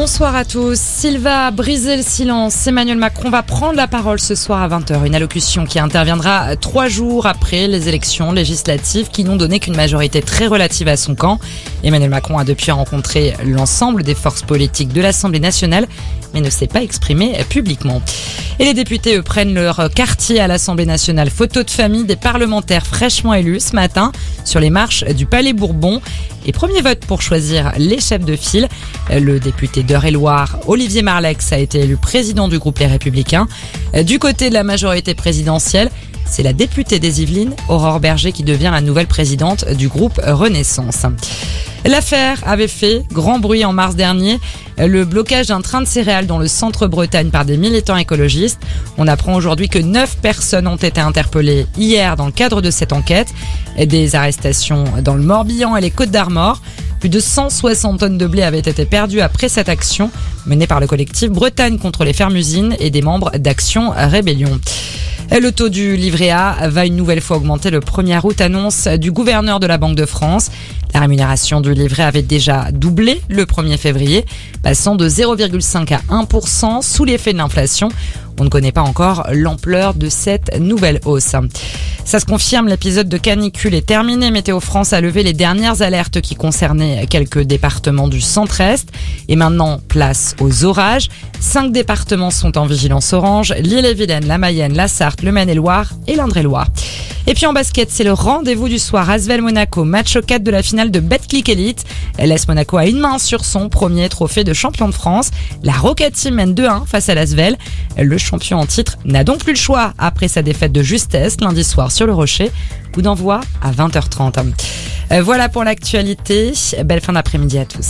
Bonsoir à tous. S'il va briser le silence, Emmanuel Macron va prendre la parole ce soir à 20h. Une allocution qui interviendra trois jours après les élections législatives qui n'ont donné qu'une majorité très relative à son camp. Emmanuel Macron a depuis rencontré l'ensemble des forces politiques de l'Assemblée nationale, mais ne s'est pas exprimé publiquement. Et les députés, eux, prennent leur quartier à l'Assemblée nationale. Photo de famille des parlementaires fraîchement élus ce matin sur les marches du Palais Bourbon. Et premier vote pour choisir les chefs de file. Le député d'Eure-et-Loire, Olivier Marlex, a été élu président du groupe Les Républicains. Du côté de la majorité présidentielle, c'est la députée des Yvelines, Aurore Berger, qui devient la nouvelle présidente du groupe Renaissance. L'affaire avait fait grand bruit en mars dernier, le blocage d'un train de céréales dans le centre-Bretagne par des militants écologistes. On apprend aujourd'hui que 9 personnes ont été interpellées hier dans le cadre de cette enquête. Des arrestations dans le Morbihan et les Côtes d'Armor. Plus de 160 tonnes de blé avaient été perdues après cette action menée par le collectif Bretagne contre les fermes-usines et des membres d'Action Rébellion. Le taux du livret A va une nouvelle fois augmenter le 1er août, annonce du gouverneur de la Banque de France. La rémunération du livret avait déjà doublé le 1er février, passant de 0,5 à 1% sous l'effet de l'inflation. On ne connaît pas encore l'ampleur de cette nouvelle hausse. Ça se confirme, l'épisode de canicule est terminé. Météo France a levé les dernières alertes qui concernaient quelques départements du centre-est. Et maintenant, place aux orages. Cinq départements sont en vigilance orange. L'île-et-Vilaine, la Mayenne, la Sarthe, le Maine-et-Loire et l'Indre-et-Loire. Et puis en basket, c'est le rendez-vous du soir. Asvel Monaco, match 4 de la finale de Betclic Elite. LS Monaco a une main sur son premier trophée de champion de France. La Rocket Team mène 2-1 face à l'Asvel. Le champion en titre n'a donc plus le choix après sa défaite de justesse lundi soir sur le Rocher. Coup d'envoi à 20h30. Voilà pour l'actualité. Belle fin d'après-midi à tous.